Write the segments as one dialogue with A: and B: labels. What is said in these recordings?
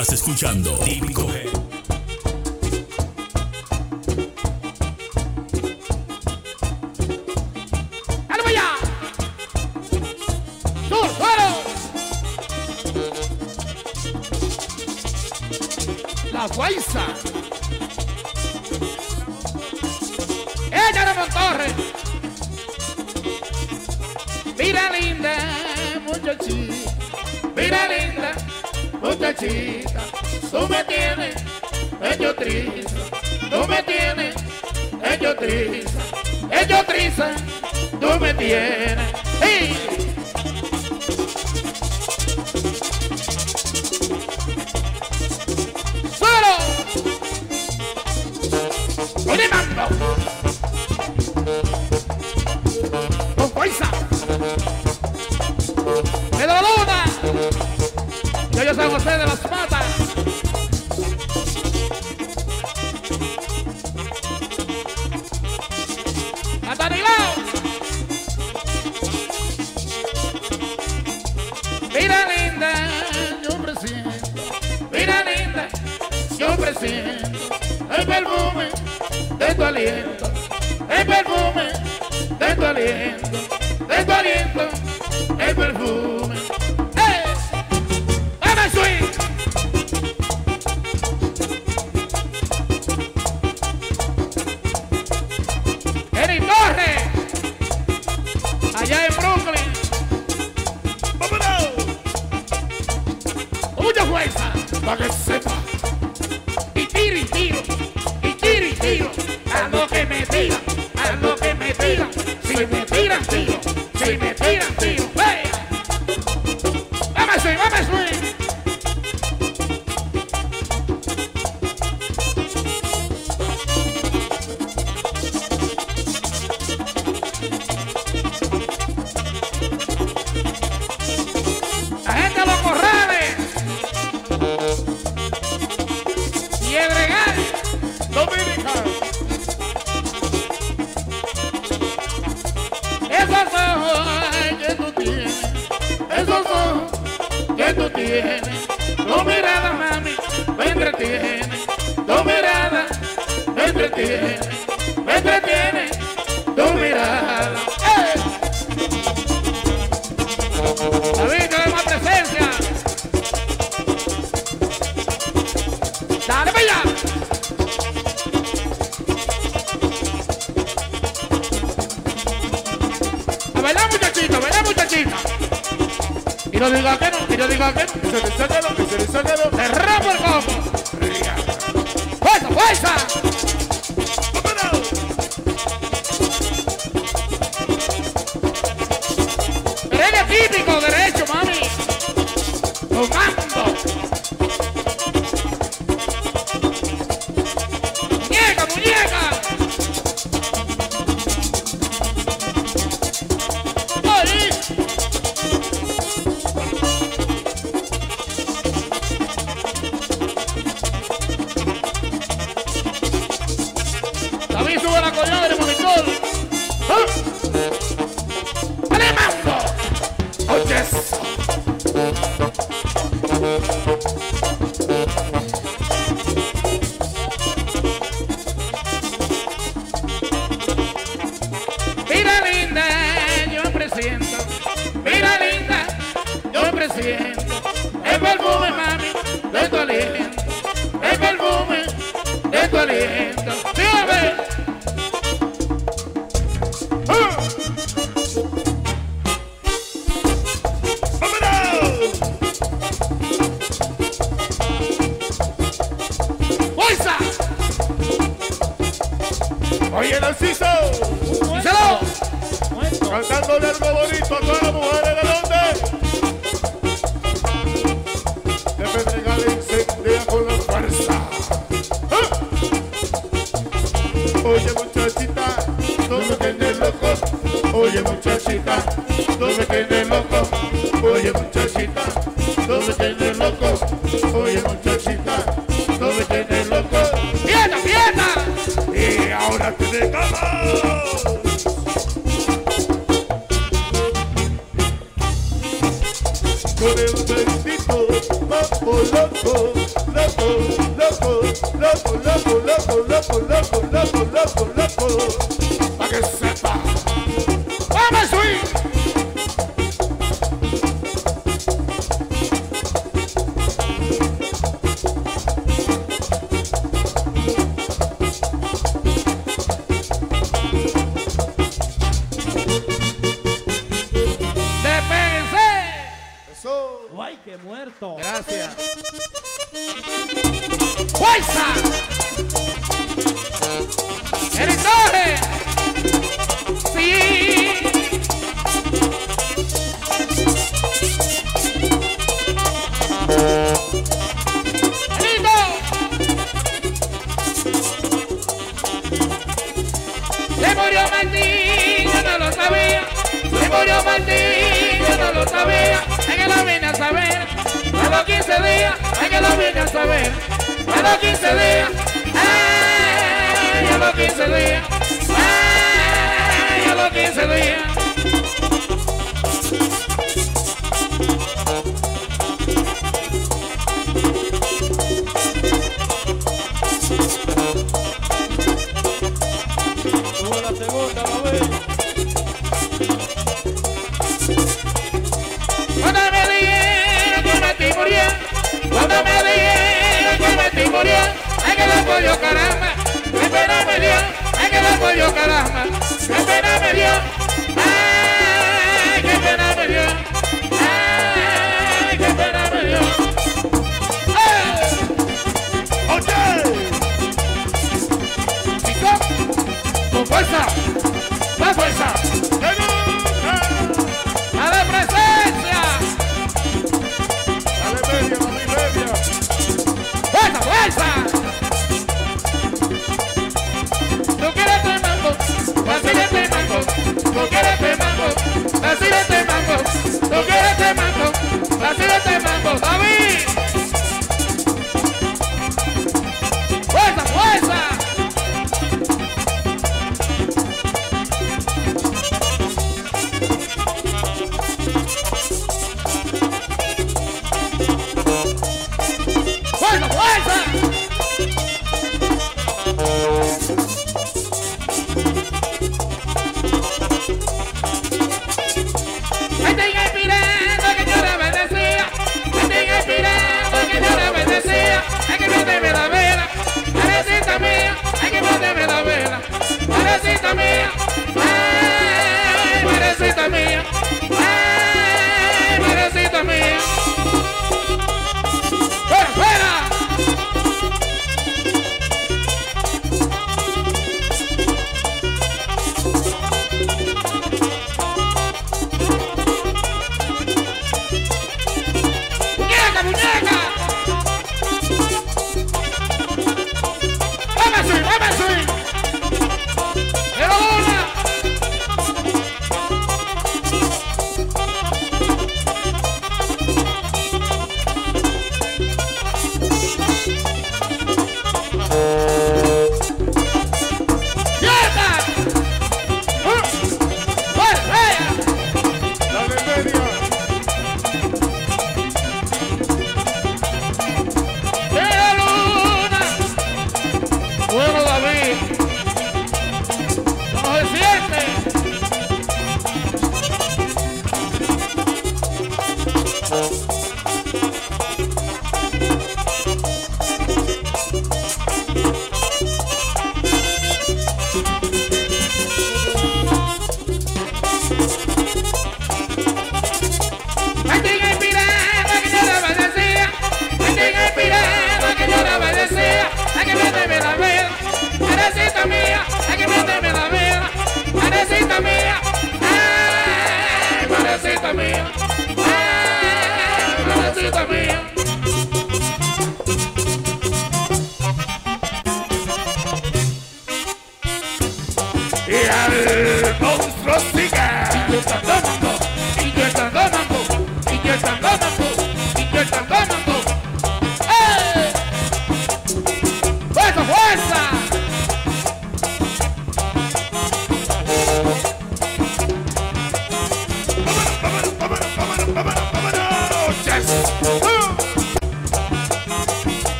A: Estás escuchando Típico
B: La Guaisa. Ella Torres. Mira linda, muchachita. Mira linda, muchachita tú me tienes hecho triza, tú me tienes hecho triza, hecho triza, tú me tienes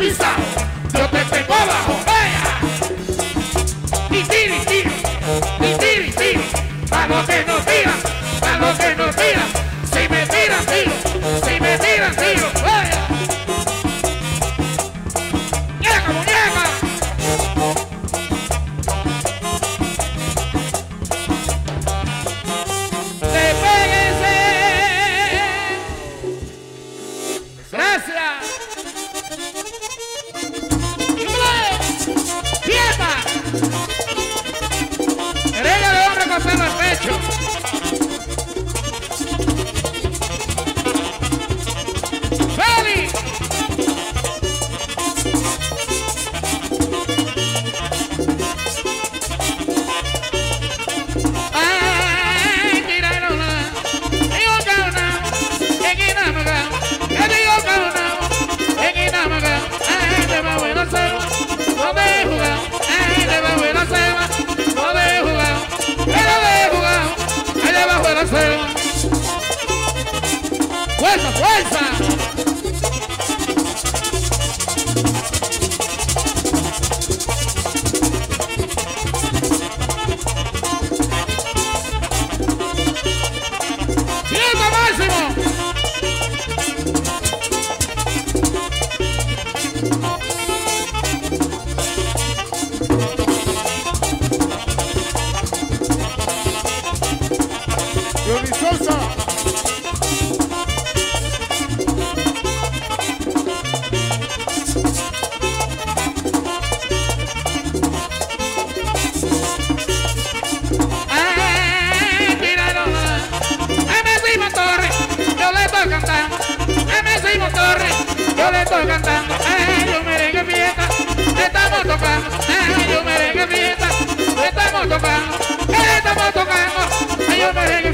B: pista.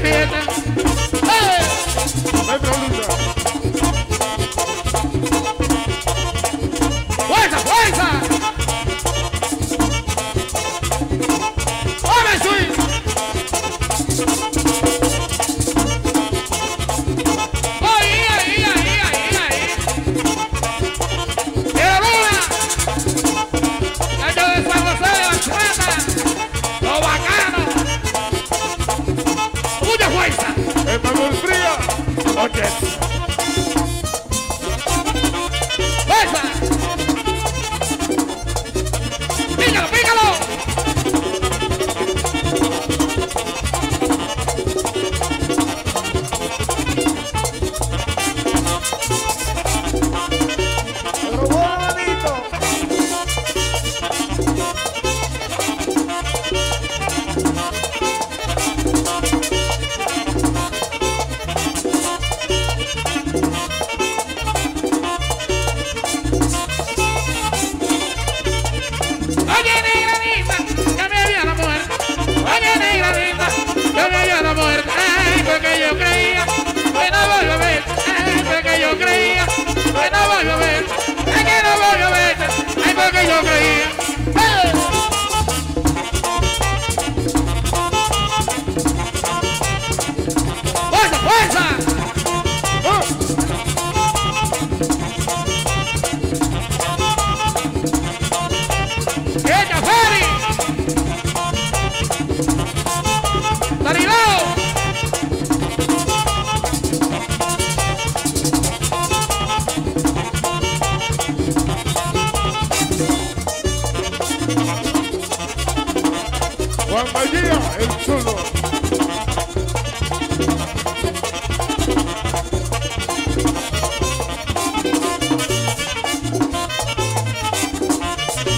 B: Yo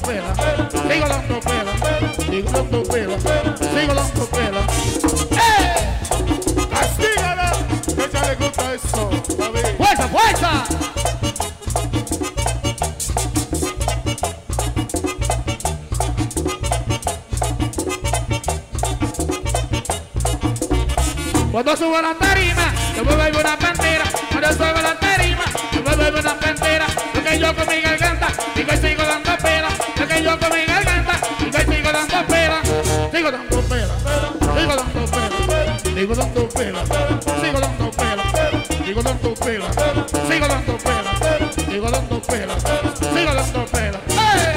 B: pela, sigo dando pela, sigo dando pela, sigo dando pela. ¡Eh!
C: ¡Castígala! Que ya le gusta eso, David.
B: ¡Fuerza, fuerza! Cuando subo la tarima, yo me vuelvo una pantera. Cuando subo la tarima, yo me vuelvo una pantera. Lo que yo con mi garganta, y que sigo. Yo con mi garganta, y que sigo dando pela. Sigo dando pela, sigo dando pela, sigo dando pela, sigo dando pela, sigo dando pela, sigo dando pela, sigo dando pela, sigo dando pela. ¡Eh!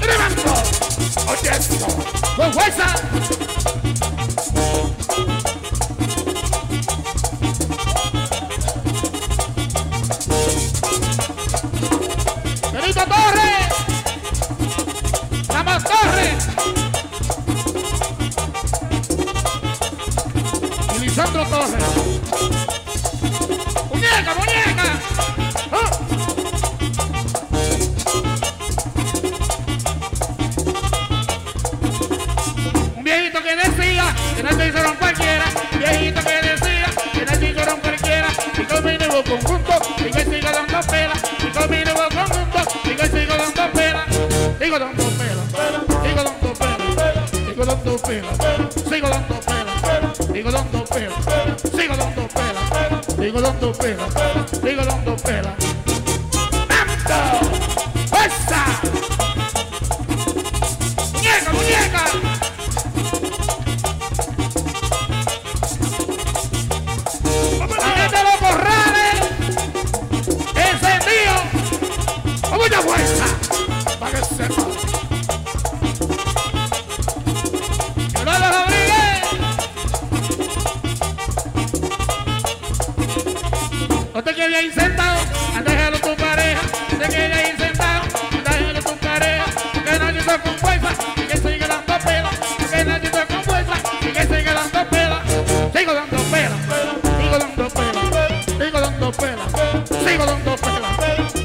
B: ¡Tremendo!
C: Oye esto.
B: ¡Con fuerza!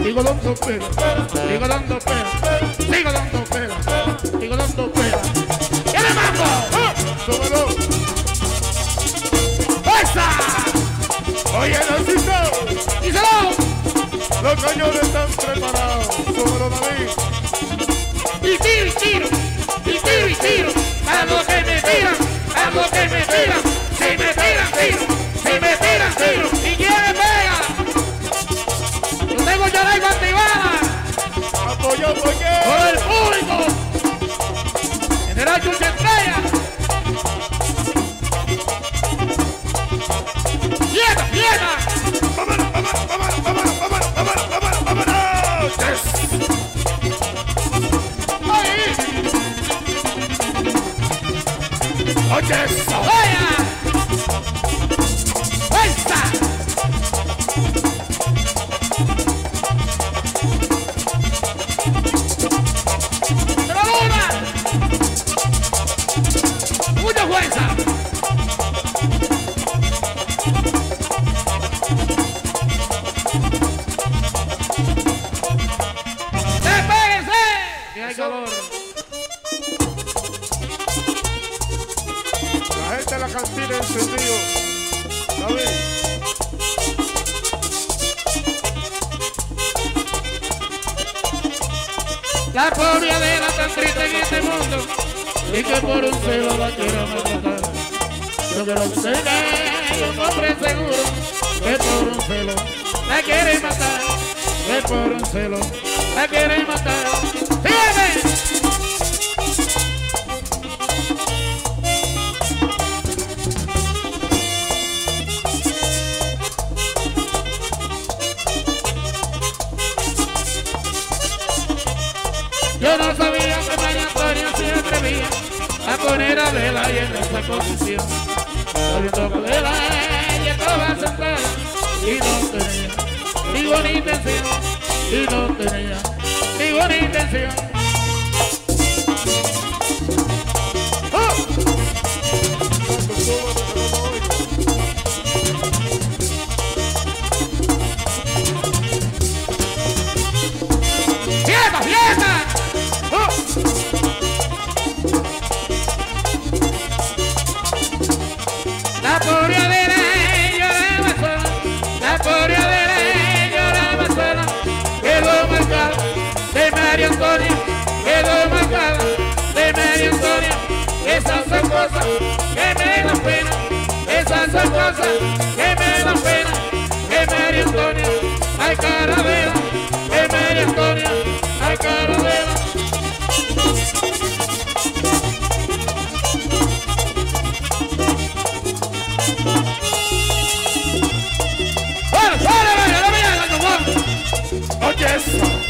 B: Sigo dando pela, sigo dando pela, sigo dando pela, sigo dando. ¡Y le mambo!
C: ¡Ah! ¡Súbelo!
B: ¡Fuerza!
C: Oye, Narciso.
B: ¡Díselo!
C: Los cañones están preparados. Súbelo, David.
B: y tiro y tiro, y tiro y tiro, a lo que me tiran, a lo que me tiran, Yo no sabía que María Antonia se atrevía a poner a Adela ahí en esa posición. Sabiendo que Adela ella estaba sentada y no tenía ninguna intención, y no tenía ninguna intención.
D: cosas que me dan pena, que María Antonia, ay carabela, que María Antonia, ay
E: carabela.
D: Bueno, sale, vaya, la
B: mañana, Oye, eso.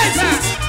B: Jesus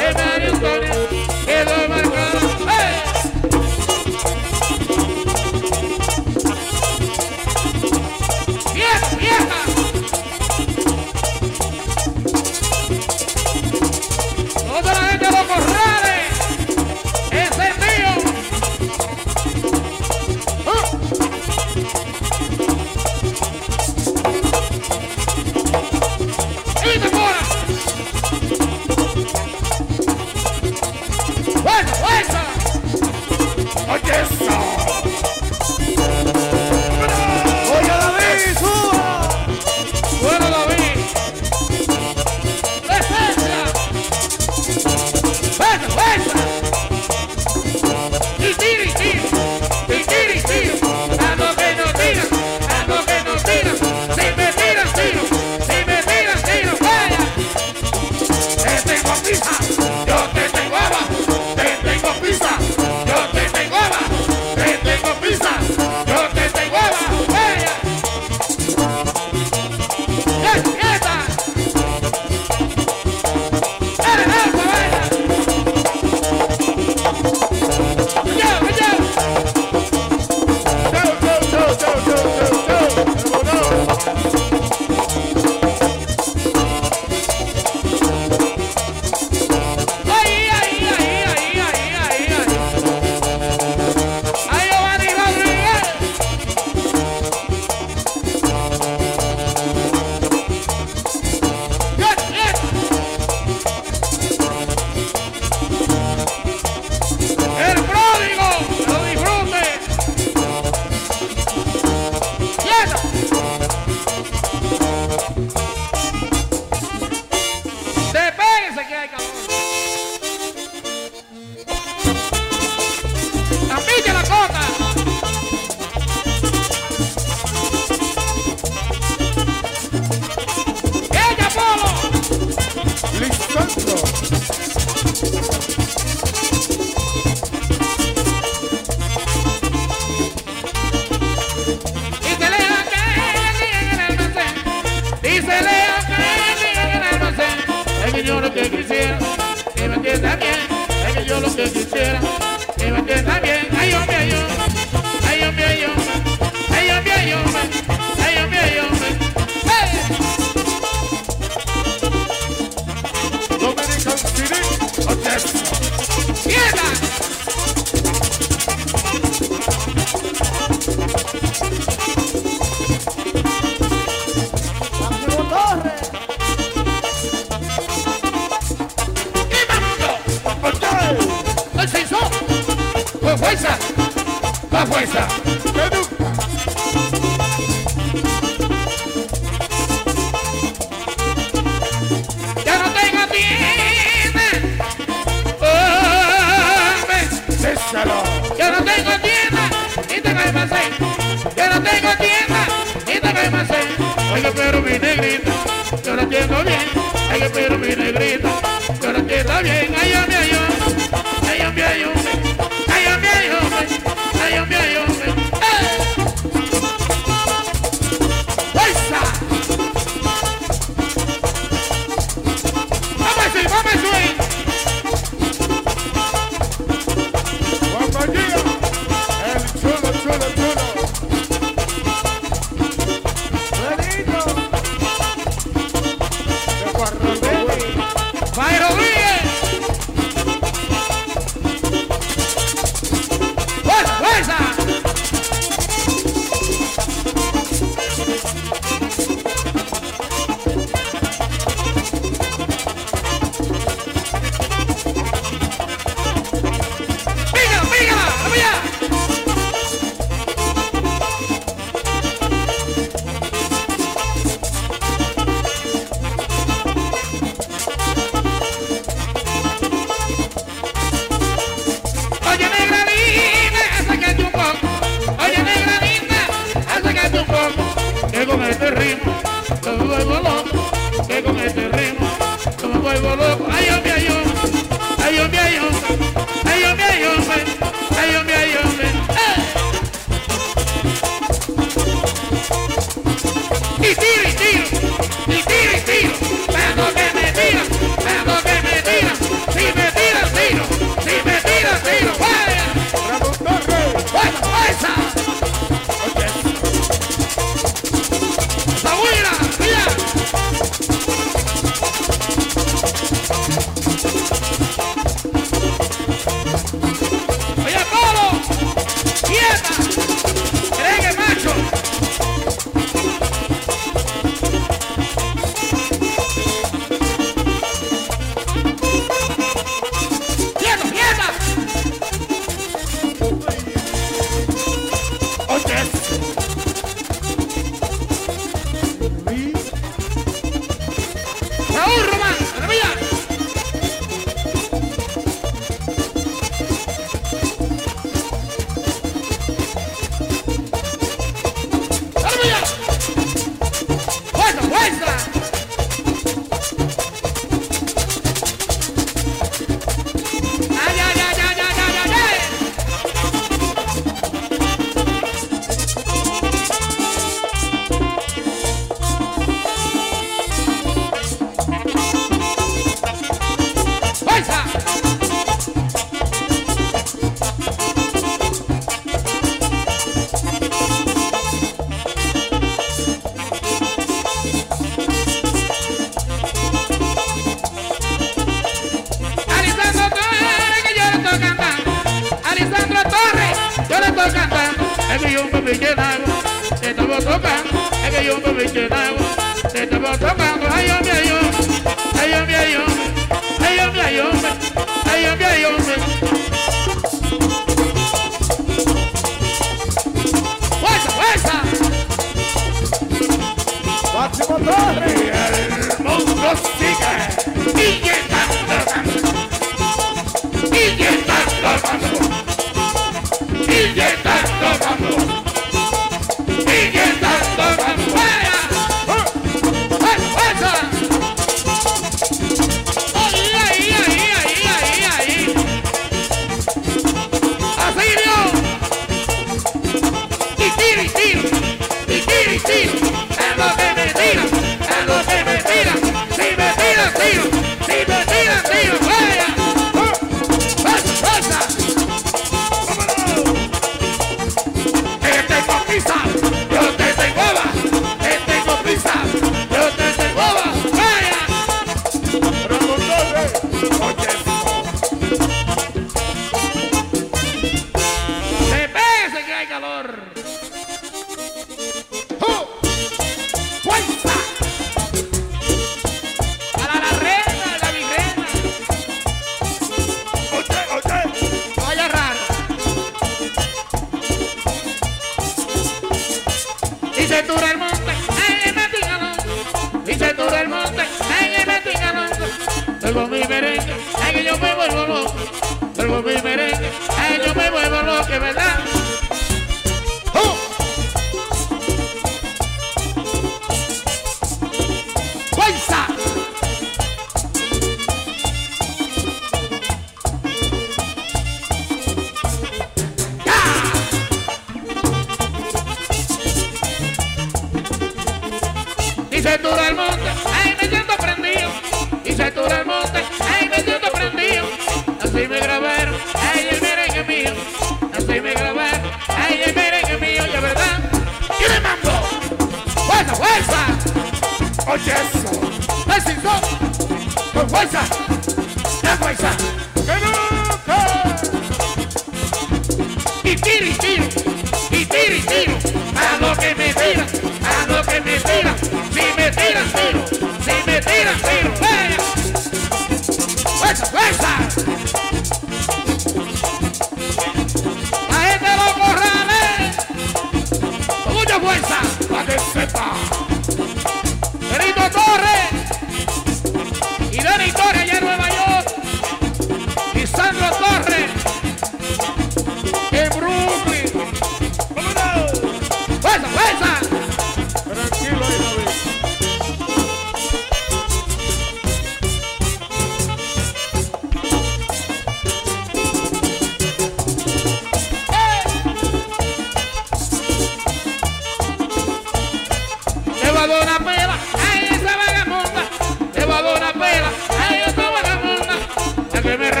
B: que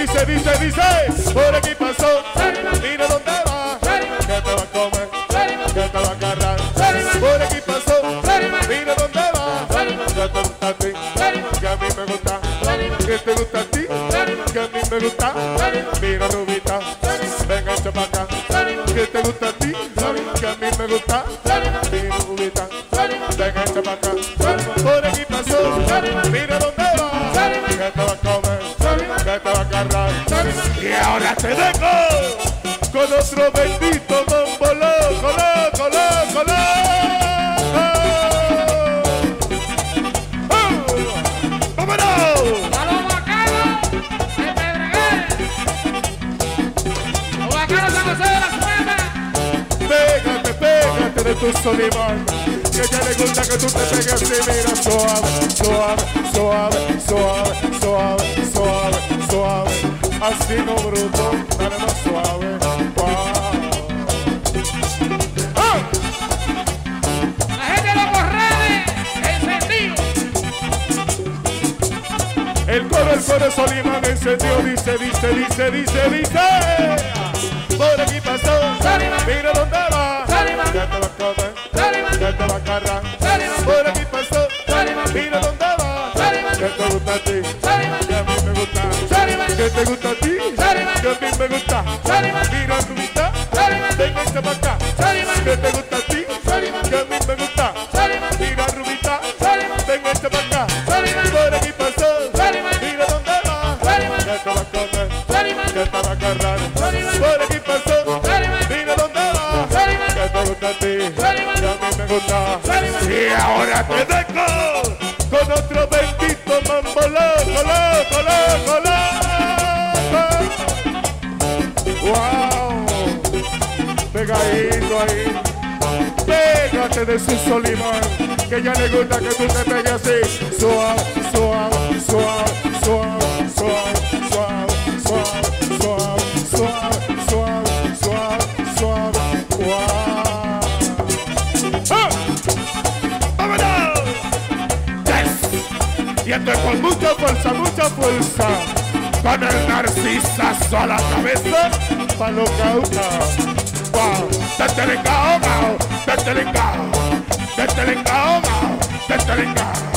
C: dice, dice, dice, por aquí pasó, mira dónde va, que te va a comer, que te va a agarrar, por aquí pasó, mira dónde va, que te gusta a ti, que a mí me gusta, que te gusta a ti, que a mí me gusta. dice, dice, dice, dice, dice, dice. Por aquí pasó, mira dónde va. Ya te la
B: come,
C: ya te la
B: carga.
C: Por aquí pasó, mira dónde va. Que te gusta a ti, que a mí me gusta. Que te gusta a ti, que a mí me gusta. Mira tu
B: mitad,
C: venga para acá. Que te gusta ti, y me gusta. Y ahora te dejo con otro bendito mambo loco, loco, loco, loco. Wow, pegadito ahí. Pégate de su solimán, que ya le gusta que tú te pegues así. Suave, suave, suave, suave, suave. Vete con mucha fuerza, mucha fuerza. Con el narcisa sola cabeza, pa' lo cauca. Wow, desde el cao, desde el cao, desde el cao, desde el
B: cao.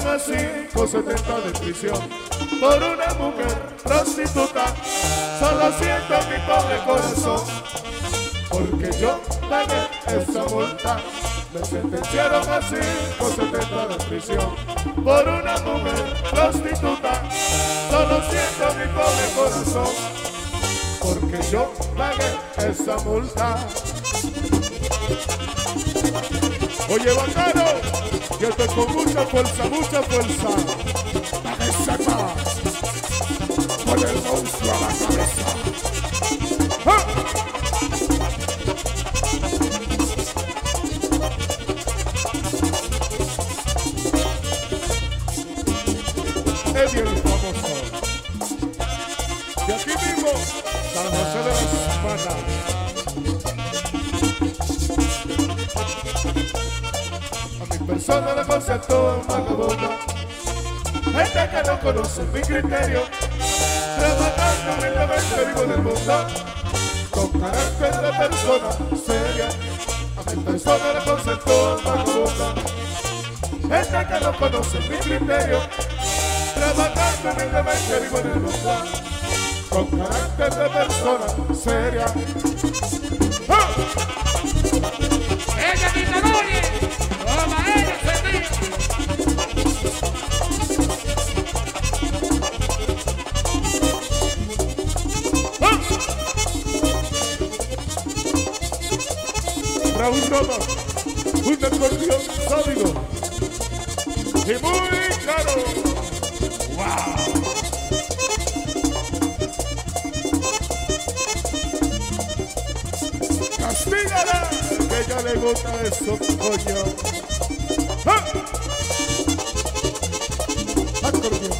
B: Fueron a
C: 570 de prisión por una mujer prostituta. Solo siento mi pobre corazón, porque yo pagué esa multa. Me sentenciaron a 570 de prisión por una mujer prostituta. Solo siento mi pobre corazón, porque yo pagué esa multa. Oye, bacano, yo estoy con mucha fuerza, mucha fuerza. criterio, trabajando humildemente vivo en el mundo, con carácter de persona seria. me gusta eso, coño. ¡Ah! ¡Ah Acordeón.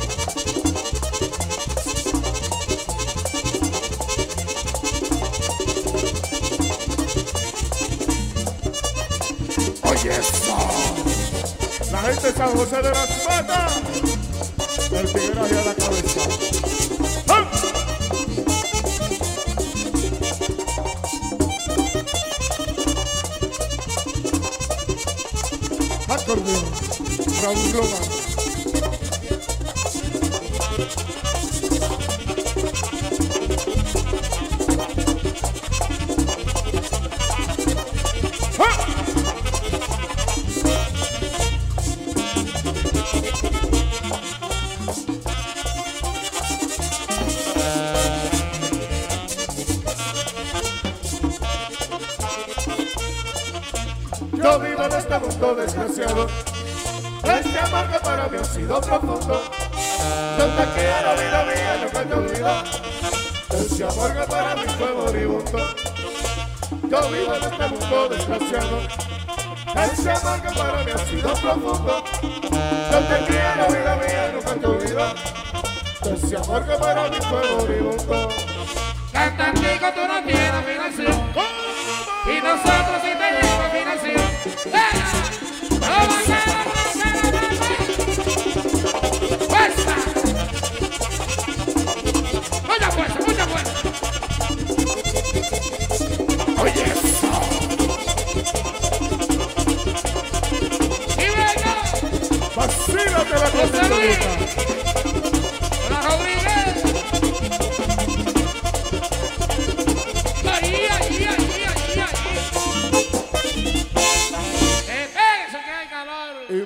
C: Oye, eso. La gente de San José de las Patas.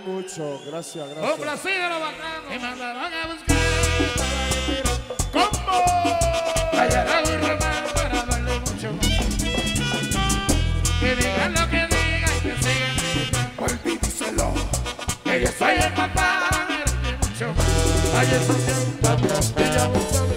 C: Mucho, gracias, gracias.
B: Complacido los bacanos. Me mandaron a buscar.
C: ¿Cómo?
B: Allá la voy a para darle mucho. Que digan lo que digan, que sigan.
C: Olvídeselo.
B: Que yo soy el papá. Mucho. Ay, eso siempre,
C: papá. Que
B: ya.